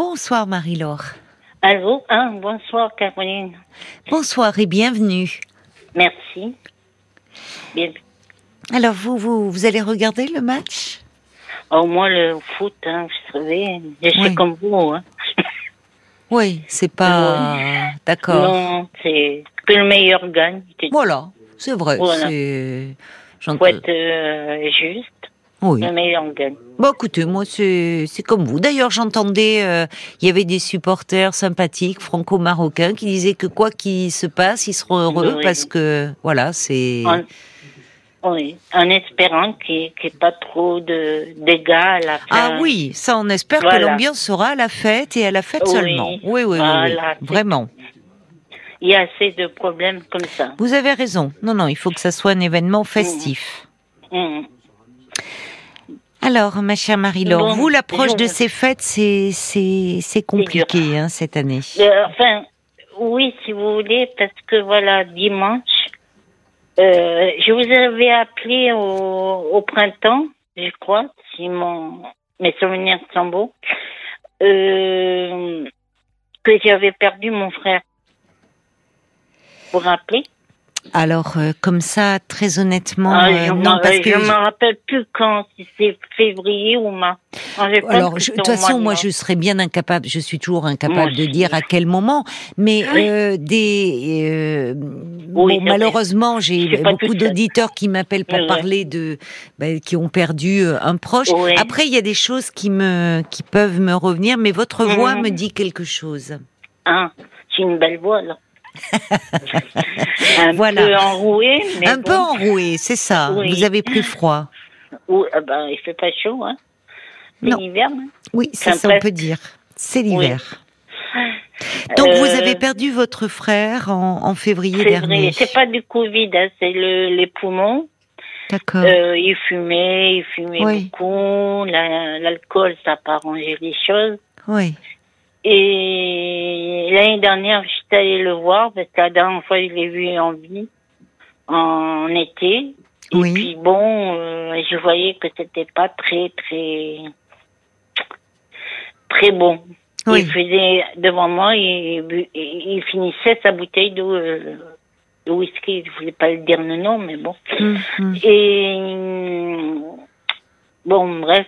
Bonsoir Marie-Laure. Allô, hein, bonsoir Caroline. Bonsoir et bienvenue. Merci. Bien. Alors vous, vous, vous allez regarder le match? Au moins le foot, hein, vous savez, je suis Oui. comme vous. Hein. Oui, c'est pas... D'accord. Non, c'est que le meilleur gagne. Il Voilà, c'est vrai. Voilà. Faut être euh, juste, Oui. gagne. Bon, écoutez, moi, c'est, comme vous. D'ailleurs, j'entendais, euh, il y avait des supporters sympathiques franco-marocains qui disaient que quoi qu'il se passe, ils seront heureux Oui. parce que, voilà, c'est... Oui, en espérant qu'il n'y ait pas trop de dégâts à la fin. Ah oui, ça, on espère que l'ambiance sera à la fête et à la fête Oui. seulement. Oui, oui, oui, Voilà, vraiment. Il y a assez de problèmes comme ça. Vous avez raison. Non, non, il faut que ça soit un événement festif. Hum. Alors, ma chère Marie-Laure, Bon, vous, l'approche de ces fêtes, c'est, c'est, c'est compliqué, hein, cette année. Euh, enfin, oui, si vous voulez, parce que voilà, dimanche, euh, je vous avais appelé au, au printemps, je crois, si mon, mes souvenirs sont beaux, euh, que j'avais perdu mon frère. Vous vous rappelez? Alors, euh, comme ça, très honnêtement, Ah, euh, Je non, ne parce que... me rappelle plus quand, si c'est février ou mars. Non, je Alors, je- de toute façon, moi, je serais bien incapable, je suis toujours Moi incapable de dire à quel moment, mais Oui. euh, des, euh, Oui, bon, malheureusement, Je j'ai beaucoup d'auditeurs qui m'appellent pour Oui, parler de, ben, qui ont perdu euh, un proche. Après, il y a des choses qui me, qui peuvent me revenir, mais votre voix Mhm. me dit quelque chose. Hein, c'est une belle voix, là. un Voilà. peu enrouée, mais un bon. peu enroué, c'est ça. Oui. Vous avez pris froid. Ou, ah ben, il fait pas chaud, hein. C'est l'hiver, hein. Oui, Enfin, ça, on peut dire. C'est l'hiver. Donc, Euh, vous avez perdu votre frère en, en février C'est dernier. c'est pas du Covid, hein, c'est le, les poumons. D'accord. Euh, il fumait, il fumait Oui. beaucoup. La- L'alcool, ça n'a pas arrangé les choses. Oui. Et l'année dernière, j'étais allée le voir parce que la dernière fois, je l'ai vu en vie, en été. Et Oui. puis bon, euh, je voyais que c'était pas très, très, très bon. Oui. Il faisait devant moi, il, finissait sa bouteille de, euh, de whisky. Je voulais pas le dire le nom, mais bon. Hum. Et hum, bon, bref,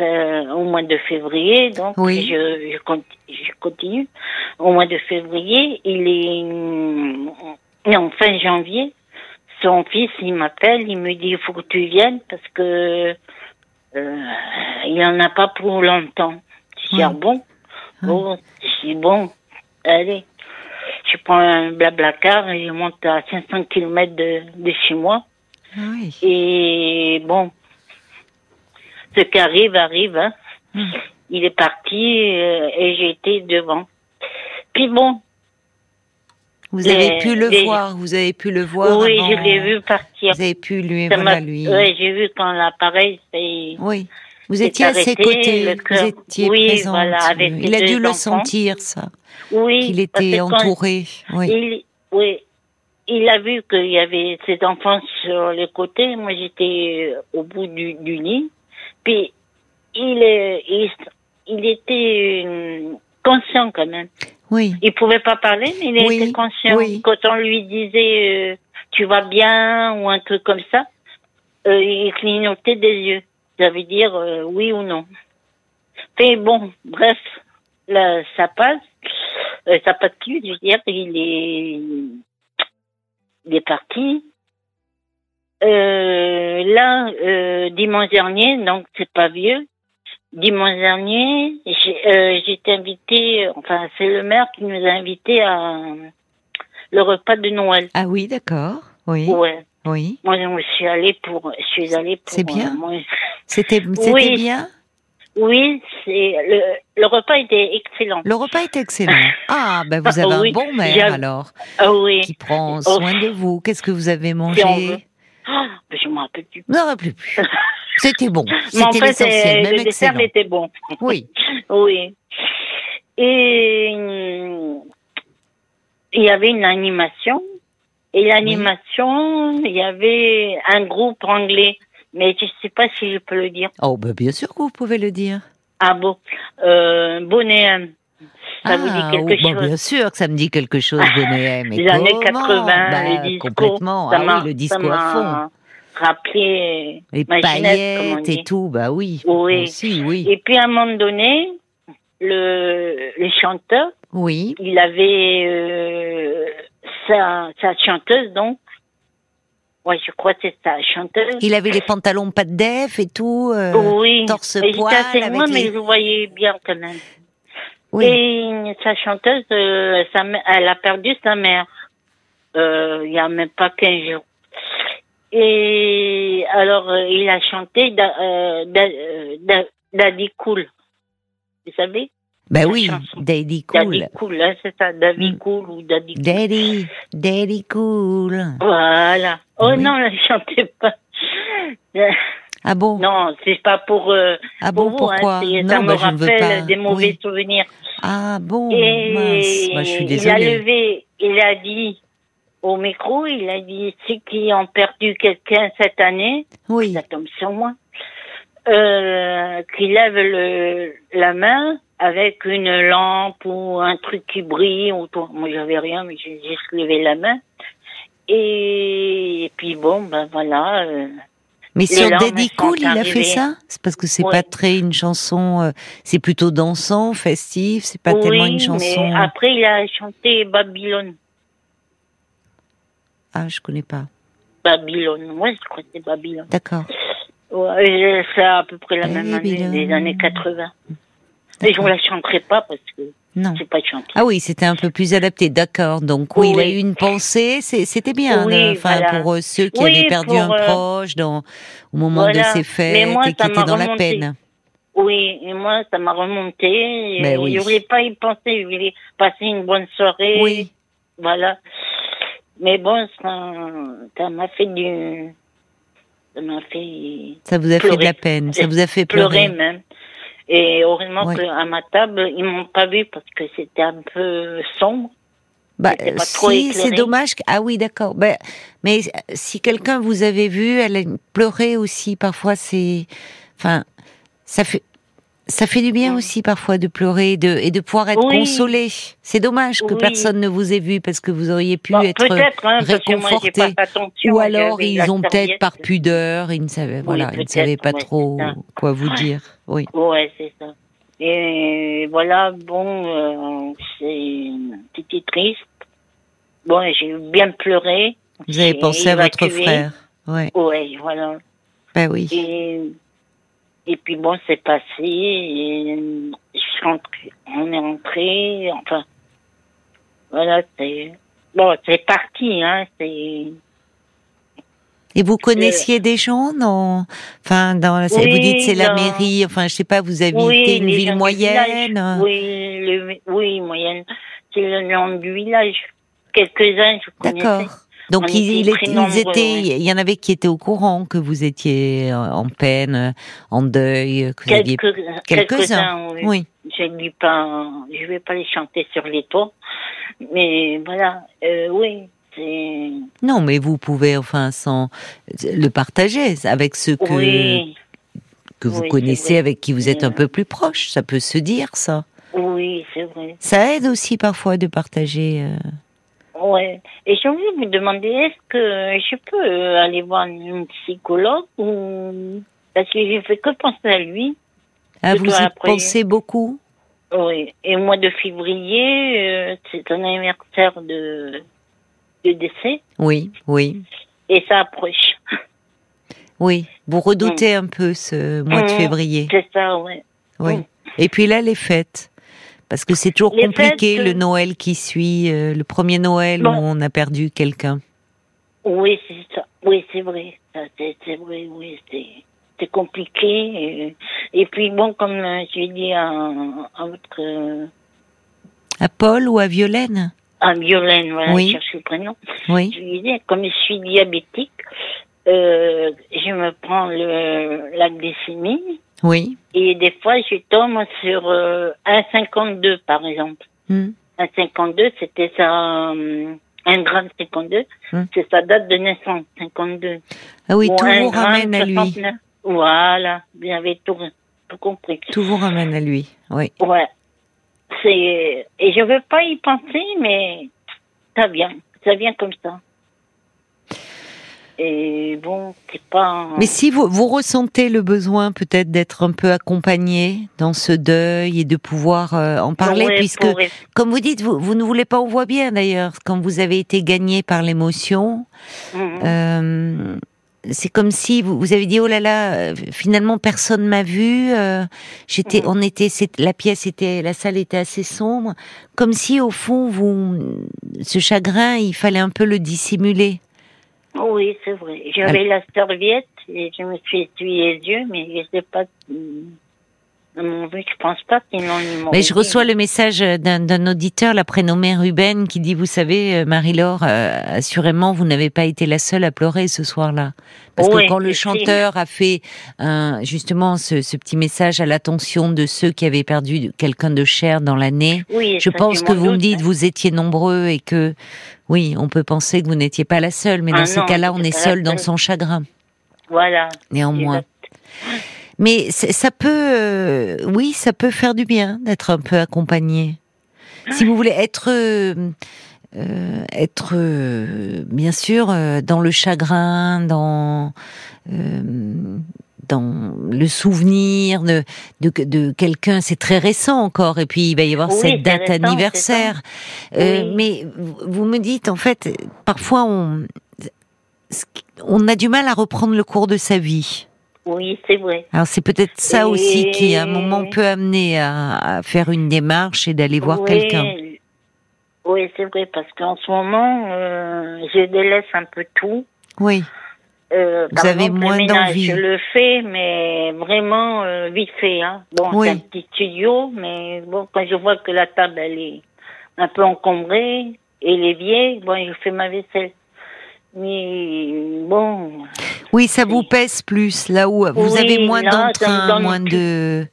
au mois de février, donc Oui. je, je, conti- je continue. Au mois de février, il est non, fin janvier. Son fils, il m'appelle, il me dit il faut que tu viennes parce que euh, il en a pas pour longtemps. Je dis ah bon, bon, bon, allez. Je prends un blabla car et je monte à 500 km de, de chez moi. Ah oui. Et bon, ce qui arrive, arrive. Hein. Hmm. Il est parti euh, et été devant. Puis bon, Vous avez pu le les- voir, vous avez pu le voir. oui, avant- je l'ai vu partir. Vous avez pu lui, Ça voilà, m'a- lui. ouais, j'ai vu quand l'appareil s'est... Oui. Vous étiez à ses côtés, vous étiez Oui, présente. voilà, avec Il a dû le enfants. sentir, ça, Oui, qu'il était entouré. Oui. Il, oui, il a vu qu'il y avait ses enfants sur les côtés. Moi, j'étais au bout du, du lit. Puis, il, est- il, il était euh, conscient quand même. Oui. Il pouvait pas parler, mais il Oui, était conscient. oui. Quand on lui disait euh, tu vas bien ou un truc comme ça, euh, il clignotait des yeux. Ça veut dire euh, oui ou non. Mais bon, bref, là, ça passe. Euh, ça passe plus, je veux dire, il est, il est parti. Euh, là, euh, dimanche dernier, donc c'est pas vieux. Dimanche dernier, j'ai euh, été invitée, enfin c'est le maire qui nous a invités à le repas de Noël. Ah oui, d'accord. Oui. Ouais. Oui. Moi je suis allée pour, je suis allée pour. C'est bien. euh, C'était Oui. bien? Oui, c'est le, le repas était excellent. Le repas est excellent. Ah, ben vous avez Ah oui, un bon maire alors, Ah oui. qui prend Oh. soin de vous. Qu'est-ce que vous avez mangé? Ah, je m'en rappelle plus. N'en rappelez plus. C'était bon. Mais C'était en fait, l'essentiel, euh, même le dessert était bon. Oui. Oui. Et hum, il y avait une animation. Et l'animation, il y avait un groupe anglais. Mais je ne sais pas si je peux le dire. Oh, ben bien sûr que vous pouvez le dire. Ah bon, euh, Bonéem. Ça vous dit Ah, quelque bah, chose Bien sûr que ça me dit quelque chose. Mais Les années comment 80, Bah, le disco. Complètement. ça Ah oui, le ça disco à fond. Rappelé Les paillettes et tout, bah oui. Oui. Aussi, oui. Et puis à un moment donné, le, le chanteur, Oui. il avait euh, sa, sa chanteuse, donc. Ouais, je crois que c'est sa chanteuse. Il avait les pantalons pas de def et tout. euh, oui, torse poil avec loin, les- mais je voyais bien quand même. Oui. Et sa chanteuse, euh, sa elle a perdu sa mère euh, il y a même pas 15 jours. Et alors, euh, il a chanté Da- euh, Da- euh, Da- Daddy Cool. Vous savez? La oui. Daddy Daddy Cool. Cool, hein, c'est ça, Daddy Mm. Cool ou Daddy Cool. Daddy, Daddy Cool. Voilà. Oh Oui. non, ne chantez pas. Ah bon? Non, c'est pas pour, euh, Ah pour bon, vous, pourquoi? hein, Non, ça me bah, rappelle des mauvais Oui. souvenirs. Ah bon, Et mince. Bah, je suis il a désolée. levé, il a dit au micro, il a dit ceux qui ont perdu quelqu'un cette année, Oui. ça tombe sur moi, euh, qui lève le, la main avec une lampe ou un truc qui brille autour. Moi, j'avais rien, mais j'ai juste levé la main. Et, puis bon, ben voilà. euh, Mais Les sur Daddy Cool, il a fait ça C'est parce que c'est Oui. pas très une chanson, euh, c'est plutôt dansant, festif, c'est pas tellement une chanson. mais après, il a chanté Babylone. Ah, je connais pas. Babylone, ouais, je crois que c'est Babylone. D'accord. Ouais, c'est à peu près la même année, les années 80. Mais je ne la chanterai pas parce que Non. c'est pas chanté. Ah oui, c'était un peu plus adapté, d'accord. Donc oui, il a eu une pensée, c'était bien. Oui, euh, Enfin, voilà. pour euh, ceux qui Oui, avaient perdu un euh, proche dans, au moment voilà. de ces Mais fêtes moi, et qui étaient dans la peine. Oui, et moi, ça m'a remonté. Et Ben oui. Je pas y penser, je voulais passer une bonne soirée. Oui. Voilà. Mais bon, ça m'a fait du... Ça m'a fait Ça vous a fait de la peine, ça vous a fait pleurer pleurer. même. Et heureusement qu'à ma table, ils m'ont pas vu parce que c'était un peu sombre. Bah, si, c'est dommage. Ah oui, d'accord. Ben, mais si quelqu'un vous avait vu, elle a pleuré aussi. Parfois, c'est, enfin, ça fait, ça fait du bien Mm. aussi parfois de pleurer et de, et de pouvoir être Oui. consolé. C'est dommage que Oui. personne ne vous ait vu parce que vous auriez pu Bon, être hein, réconforté. Ou alors ils ont peut-être par pudeur, ils ne savaient, voilà, ils ne savaient pas trop quoi vous dire. Oui. Ouais, c'est ça. Et voilà, bon, euh, c'est, c'était triste. Bon, j'ai bien pleuré. Vous avez pensé à votre frère. Ouais. Ouais, voilà. Ben oui. Et, et puis bon, c'est passé. Et je suis rentrée- on est rentré. Enfin, voilà, c'est bon, c'est parti, hein. C'est Et vous connaissiez des gens dans, enfin, dans, Oui, vous dites c'est la mairie, enfin, je sais pas, vous habitez oui, une ville moyenne. village. Oui, le, oui, moyenne. C'est le nom du village. Quelques-uns, je connaissais. D'accord. Donc On ils, était il ils étaient, ouais. il y en avait qui étaient au courant que vous étiez en en peine, en deuil, que vous aviez Quelques, quelques-uns. oui. Je ne pas, je vais pas les chanter sur les toits, mais voilà, euh, oui, Non, mais vous pouvez, enfin, sans le partager avec ceux que oui, que vous oui, connaissez, avec qui vous êtes un Euh, peu plus proche. Ça peut se dire, ça. oui, c'est vrai. Ça aide aussi parfois de partager. euh, Ouais. Et j'ai envie de vous demander, est-ce que je peux euh, aller voir une psychologue ou parce que j'ai fait que penser à lui. Ah, vous y après. pensez beaucoup? Oui. Et au mois de février, euh, c'est un anniversaire de de décès Oui, oui. et ça approche. Oui, vous redoutez un peu ce mois de Mm. février. C'est ça, ouais. Oui. Mm. Et puis là, les fêtes. Parce que c'est toujours Les compliqué fêtes, le euh, Noël qui suit, euh, le premier Noël Bon. où on a perdu quelqu'un. Oui, c'est ça. Oui, c'est vrai. C'est vrai, oui, c'est compliqué. Et, puis bon, comme euh, j'ai dit à, à votre À Paul ou à Violaine? À Violaine, voilà, Oui. je cherche le prénom. Oui. Je lui disais, comme je suis diabétique, euh, je me prends le la glycémie Oui. et des fois je tombe sur euh, 1,52 par exemple. Hmm. 1,52, c'était sa euh, un gramme 52, Hmm. c'est sa date de naissance, 52. Ah oui, Ou tout vous ramène à lui. 69. Voilà, vous avez tout, tout compris. Tout vous ramène à lui, oui. Ouais. C'est et je veux pas y penser, mais ça vient, ça vient comme ça. Et bon, c'est pas. Mais si vous, vous ressentez le besoin peut-être d'être un peu accompagné dans ce deuil et de pouvoir euh, en parler, Ouais, puisque, comme vous dites, vous, vous ne voulez pas, on voit bien d'ailleurs, quand vous avez été gagné par l'émotion, Mhm. euh, c'est comme si vous, vous avez dit oh là là, euh, finalement personne m'a vu. euh, J'étais, Mhm. on était, la pièce était, la salle était assez sombre, comme si au fond vous, ce chagrin, il fallait un peu le dissimuler. Oui, c'est vrai. J'avais la serviette et je me suis essuyé les yeux, mais je sais pas. Je pense pas. Mais je reçois le message d'un auditeur, la prénommé Ruben, qui dit, vous savez, euh, Marie-Laure, euh, assurément, vous n'avez pas été la seule à pleurer ce soir-là. Parce Oui, que quand le chanteur a fait justement ce, ce petit message à l'attention de ceux qui avaient perdu quelqu'un de cher dans l'année, Oui, je pense que vous me dites, hein. vous étiez nombreux et que, oui, on peut penser que vous n'étiez pas la seule, mais dans Ah ces non, cas-là, on est seul dans son chagrin, Voilà. néanmoins. Mais ça peut, euh, oui, ça peut faire du bien d'être un peu accompagné. Si vous voulez être, euh, euh, être euh, bien sûr euh, dans le chagrin, dans euh, dans le souvenir de de, de quelqu'un, c'est très récent encore, et puis il va y avoir Oui, cette date récent, anniversaire. Euh, Oui. Mais vous- vous me dites en fait, parfois on on a du mal à reprendre le cours de sa vie. Oui, c'est vrai. Alors c'est peut-être ça Et- aussi qui à un moment peut amener à, à faire une démarche et d'aller voir oui, quelqu'un. Oui, c'est vrai, parce qu'en ce moment, euh, je délaisse un peu tout. Oui, Euh, Vous par avez exemple, moins d'envie. Je le fais, mais vraiment euh, vite fait. Hein. Bon, Oui. c'est un petit studio, mais bon, quand je vois que la table elle est un peu encombrée et les vieilles, bon, je fais ma vaisselle. Mais bon, oui, ça vous pèse plus là où vous Oui, avez moins d'entrain, moins de.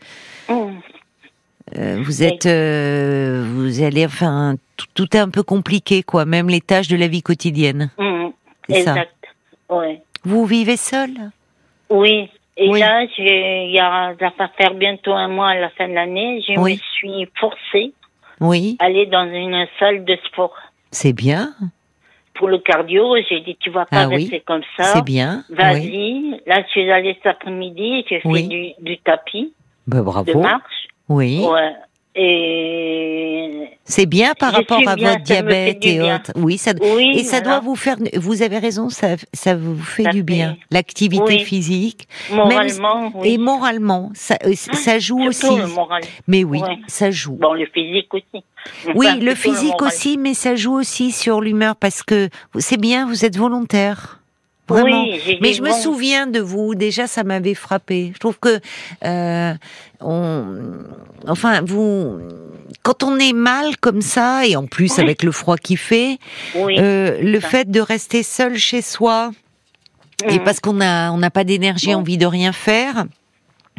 hum, euh, vous êtes, euh, vous allez, enfin, tout, est un peu compliqué, quoi. Même les tâches de la vie quotidienne. hum, C'est ça. exact. Ouais. Vous vivez seul Oui. Et Oui. là, il y a, ça va faire bientôt un mois à la fin de l'année. Je Oui. me suis forcée Oui, à aller dans une salle de sport. c'est bien, Pour le cardio, j'ai dit, tu vas pas Ah oui, rester comme ça. c'est bien. Oui. Vas-y. Là, je suis allée cet après-midi, j'ai fait Oui. du, du tapis de bravo. marche. Oui, Ouais. Et c'est bien par rapport à bien, votre diabète et autres. Oui, ça. oui. Et ça voilà. doit vous faire. Vous avez raison, ça, ça vous fait Ça du bien. L'activité Oui. physique moralement, oui. et moralement, ça, euh, ça joue aussi. le moral. Mais oui, Ouais. ça joue. Bon, le physique aussi. oui, le physique aussi, mais ça joue aussi sur l'humeur parce que c'est bien, vous êtes volontaire. Vraiment. Oui, Mais je me souviens de vous. Déjà, ça m'avait frappé. Je trouve que, euh, on, enfin, vous, quand on est mal comme ça, et en plus Oui. avec le froid qui fait, Oui. euh, le ça. fait de rester seul chez soi, et Mhm. parce qu'on a, on n'a pas d'énergie, envie de rien faire.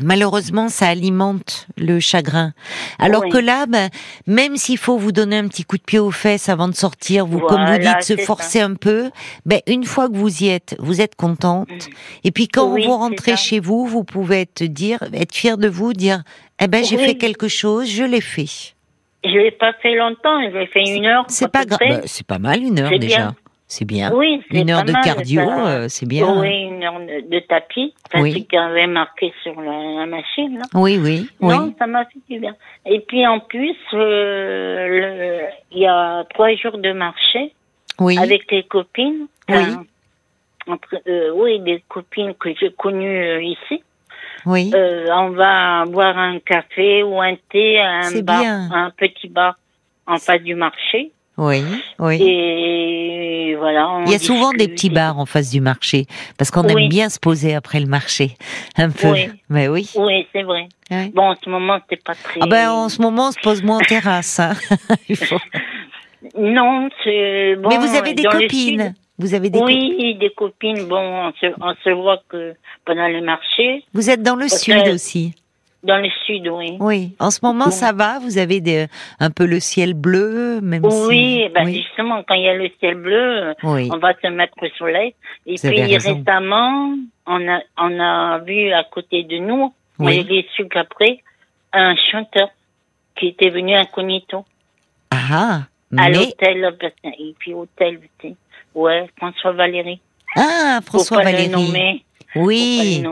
Malheureusement, ça alimente le chagrin. Alors Oui. que là, ben, même s'il faut vous donner un petit coup de pied aux fesses avant de sortir, vous, comme vous dites, se forcer un peu, ben, une fois que vous y êtes, vous êtes contente. Et puis quand Oui, vous rentrez chez vous, vous pouvez être dire, être fier de vous, dire, eh ben, j'ai Oui. fait quelque chose, je l'ai fait. Je l'ai pas fait longtemps, j'ai fait une heure. C'est pas grave. Ben, c'est pas mal une heure déjà. bien. C'est bien. Oui, c'est Une heure de mal, cardio, euh, c'est bien. Oui, une heure de, de tapis. Enfin, Oui. y avait marqué sur la, la machine. Là. Oui, oui, oui. Non, ça m'a fait du bien. Et puis en plus, euh, il y a trois jours de marché Oui. avec les copines. Oui. Enfin, entre- euh, oui, des copines que j'ai connues euh, ici. Oui. Euh, on va boire un café ou un thé à un bar, un petit bar en face du marché. Oui, oui. Et voilà. Il y a souvent des petits bars en face du marché, parce qu'on Oui. aime bien se poser après le marché, un peu. Oui. Mais oui. Oui, c'est vrai. Bon, en ce moment, c'est pas très. Ah ben, en ce moment, on se pose moins en terrasse. hein. Il faut- Non, c'est bon. Mais vous avez des dans le copines. Vous avez des copines. Oui, des copines. Bon, on se, on se voit que pendant les marchés. Vous êtes dans le Parce sud que- aussi. Dans le sud, oui. Oui. En ce moment, ça va? Vous avez des, un peu le ciel bleu, même si. Oui, ben oui. justement, quand il y a le ciel bleu, Oui. on va se mettre au soleil. Et Vous puis récemment, on a, on a vu à côté de nous, Oui. j'ai su qu'après, un chanteur qui était venu incognito Ah, à mais l'hôtel, parce que- et puis hôtel, tu sais. Ouais, François Valéry. ah François Valéry. Oui.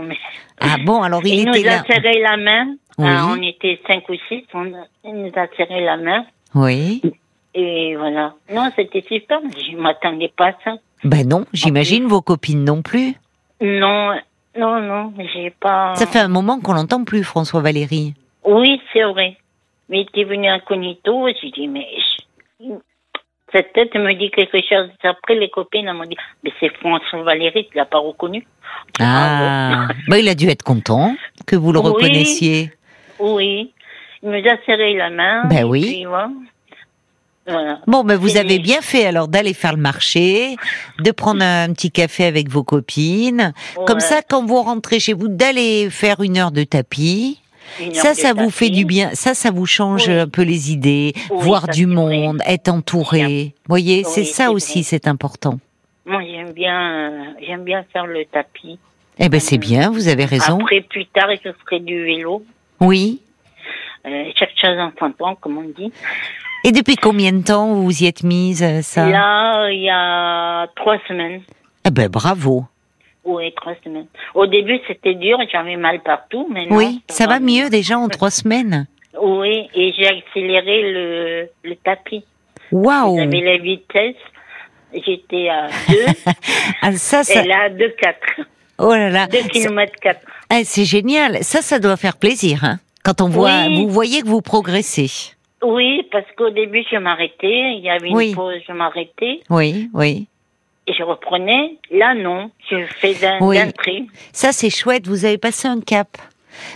Ah bon, alors il Il nous était a serré la main. Oui. Ah, on était cinq ou six. On il nous a serré la main. Oui. Et voilà. Non, c'était super. Je m'attendais pas à ça. Ben non, j'imagine vos copines non plus. Non, non, non, j'ai pas. Ça fait un moment qu'on l'entend plus, François Valéry. Oui, c'est vrai. Mais il était venu incognito. J'ai dit, mais cette tête me dit quelque chose. Après, les copines m'ont dit, mais c'est François Valéry, tu l'as pas reconnu. Ah, ben il a dû être content que vous le Oui. reconnaissiez. Oui. Il nous a serré la main. Ben oui. puis, voilà. Voilà. Bon, ben vous avez bien fait alors d'aller faire le marché, de prendre un petit café avec vos copines. Comme ça, quand vous rentrez chez vous, d'aller faire une heure de tapis. Ça, ça vous fait du bien. Ça, ça vous change Oui. un peu les idées, Oui, voir du vrai. monde, être entouré. voyez, c'est ça aussi, c'est important. Moi, j'aime bien, euh, j'aime bien faire le tapis. Eh ben, c'est bien, vous avez raison. Après, plus tard, je ferai du vélo. Oui. Euh, chaque chose en son temps, comme on dit. Et depuis combien de temps vous vous y êtes mise, euh, ça? Là, il y a trois semaines. Eh ben, bravo. Oui, trois semaines. Au début, c'était dur, j'avais mal partout, mais Oui, ça va mieux déjà en trois semaines. Oui, et j'ai accéléré le, le tapis. Waouh J'avais la vitesse, j'étais à 2, ah, ça, ça... et là, à 2, 4. Oh là là 2 km 4. Ah, C'est génial. Ça, ça doit faire plaisir, hein Quand on voit, Oui. vous voyez que vous progressez. Oui, parce qu'au début, je m'arrêtais, il y avait une Oui. pause, je m'arrêtais, Oui, oui. Et je reprenais. Là, non, je fais d'un Oui. trait. Ça, c'est chouette. Vous avez passé un cap.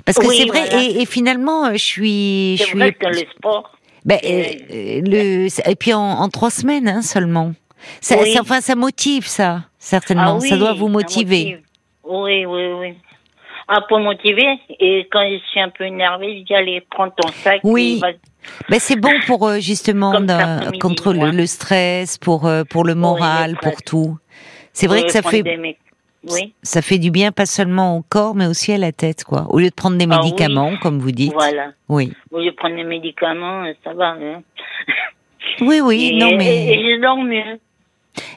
Parce que Oui, c'est vrai, voilà. et, et finalement, euh, je suis, je C'est suis. vrai que le sport, Ben, euh, le, et puis en, en trois semaines hein, seulement. Ça, Oui. ça- enfin, ça motive ça, certainement. Ah oui, ça doit vous motiver. motive. Oui, oui, oui. Ah, pour motiver, et quand je suis un peu énervée, je dis, allez, prends ton sac. Oui. et vas- Ben, c'est bon pour euh, justement après-midi, contre le, stress, pour euh, pour le moral, pour tout. C'est vrai Oui, que ça fait des mé- Oui, ça fait du bien pas seulement au corps mais aussi à la tête quoi. Au lieu de prendre des Ah médicaments comme vous dites. voilà. Oui. Au lieu de prendre des médicaments, ça va. Hein. Oui oui, et, non et- mais et je dors mieux.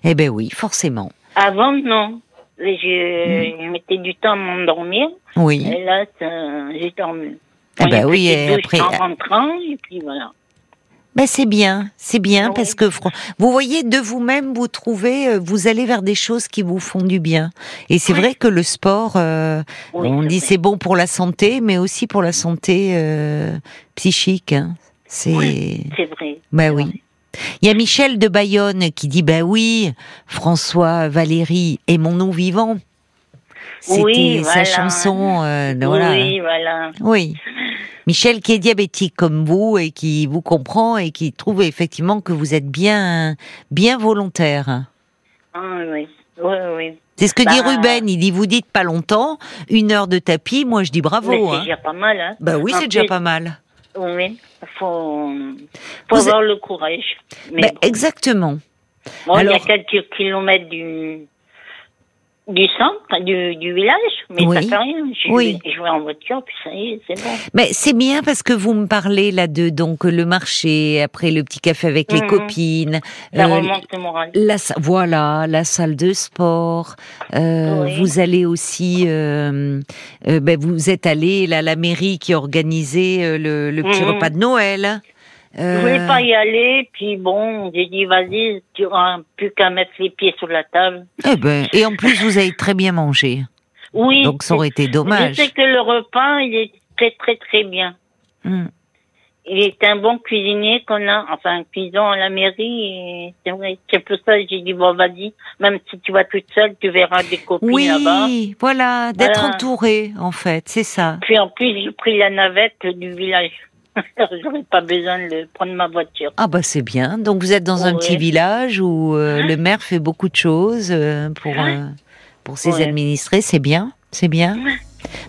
eh ben oui, forcément. Avant, non. Je, je mettais du temps à m'endormir, Oui. et là, j'ai dormi. Ah bah oui, et après- En rentrant, et puis voilà. Ben c'est bien, c'est bien Oui. parce que vous voyez de vous-même vous trouvez, euh, vous allez vers des choses qui vous font du bien. Et c'est Oui. vrai que le sport, euh, Oui, on dit c'est bon pour la santé, mais aussi pour la santé euh, psychique. hein. C'est, c'est vrai. ben oui. vrai. Il y a Michel de Bayonne qui dit ben oui, François Valéry est mon nom vivant. C'était Oui, sa voilà. chanson, euh, voilà. Oui, voilà. Oui. Michel qui est diabétique comme vous et qui vous comprend et qui trouve effectivement que vous êtes bien, bien volontaire. Ah, oui, oui, oui. C'est ce que dit Bah. Ruben. Il dit vous dites pas longtemps, une heure de tapis. Moi je dis bravo. c'est Hein. déjà pas mal, hein. Bah oui, c'est déjà pas mal. Oui, faut, faut avoir le courage. Mais Bah, bon, exactement. bon, il y a quelques kilomètres du, du centre, du, du village, mais Oui. ça fait rien. Je, Oui. je vais en voiture, puis ça y est, c'est bon. Mais c'est bien parce que vous me parlez là de donc le marché, après le petit café avec les Mhm. copines, Ça euh, remonte le moral. La, voilà, la salle de sport. Euh, Oui. Vous allez aussi, euh, euh, ben, vous êtes allé là, à la mairie qui organisait euh, le, le petit Mhm. repas de Noël. Je Euh, voulais pas y aller, puis bon, j'ai dit, vas-y, tu n'auras plus qu'à mettre les pieds sur la table. eh ben, et en plus, vous avez très bien mangé. Oui. Donc ça aurait été dommage. Je sais que le repas, il est très, très, très bien. Hmm. Il est un bon cuisinier qu'on a, enfin, un cuisant à la mairie, c'est vrai. C'est pour ça que j'ai dit, bon, vas-y, même si tu vas toute seule, tu verras des copines là-bas. Oui, voilà, d'être Voilà. entouré, en fait, c'est ça. Puis en plus, j'ai pris la navette du village. J'aurais pas besoin de prendre ma voiture. Ah bah c'est bien. Donc vous êtes dans un petit village où euh, le maire fait beaucoup de choses euh, pour euh, pour ses Ouais. administrés, c'est bien, c'est bien.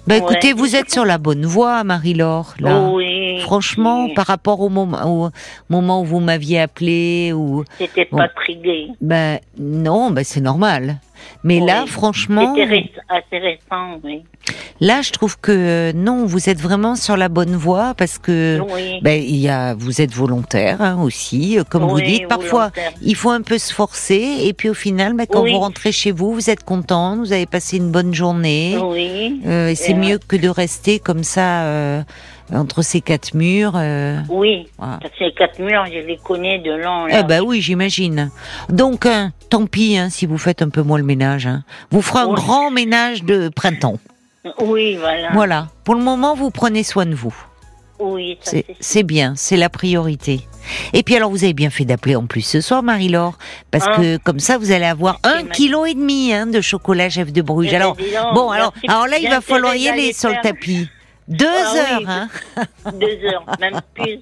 Bah Ouais. écoutez, vous êtes sur la bonne voie, Marie-Laure. Là, oui. franchement, oui. par rapport au moment au moment où vous m'aviez appelé ou C'était pas gai. ben non, ben c'est normal. Mais là, franchement, C'était assez récent, oui. là, je trouve que euh, non, vous êtes vraiment sur la bonne voie parce que Oui. ben, il y a, vous êtes volontaire hein, aussi, euh, comme vous dites. Parfois, volontaire. il faut un peu se forcer et puis au final, ben, quand vous rentrez chez vous, vous êtes content, vous avez passé une bonne journée. Oui. Euh, et c'est mieux que de rester comme ça euh, entre ces quatre murs. euh, Oui. voilà. Les quatre murs, je les connais de long. Eh ben oui, j'imagine. Donc, hein, tant pis hein, si vous faites un peu moins le ménage. hein. Vous ferez un grand ménage de printemps. Oui, voilà. Voilà. Pour le moment, vous prenez soin de vous. Oui, C'est bien, c'est la priorité. Et puis alors, vous avez bien fait d'appeler en plus ce soir, Marie-Laure, parce Hein que comme ça, vous allez avoir un kilo et demi hein, de chocolat chef de Bruges. Eh ben, Alors, donc, bon, alors, alors là, il va falloir y aller sur le tapis. Deux Ah heures, oui, hein. Deux heures, même plus.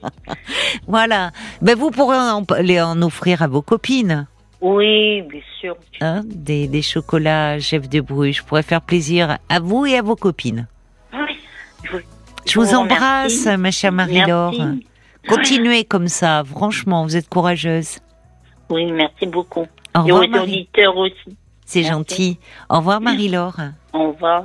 Voilà. Ben vous pourrez en, les en offrir à vos copines. Oui, bien sûr. hein, des, des chocolats chef de Bruges. Je pourrais faire plaisir à vous et à vos copines. Oui. Je, Je vous vous embrasse, remercie. ma chère Marie-Laure. Continuez comme ça, franchement, vous êtes courageuse. Oui, merci beaucoup. Au Et revoir, aux Marie. auditeurs aussi. C'est gentil. Au revoir, Marie-Laure. Au revoir.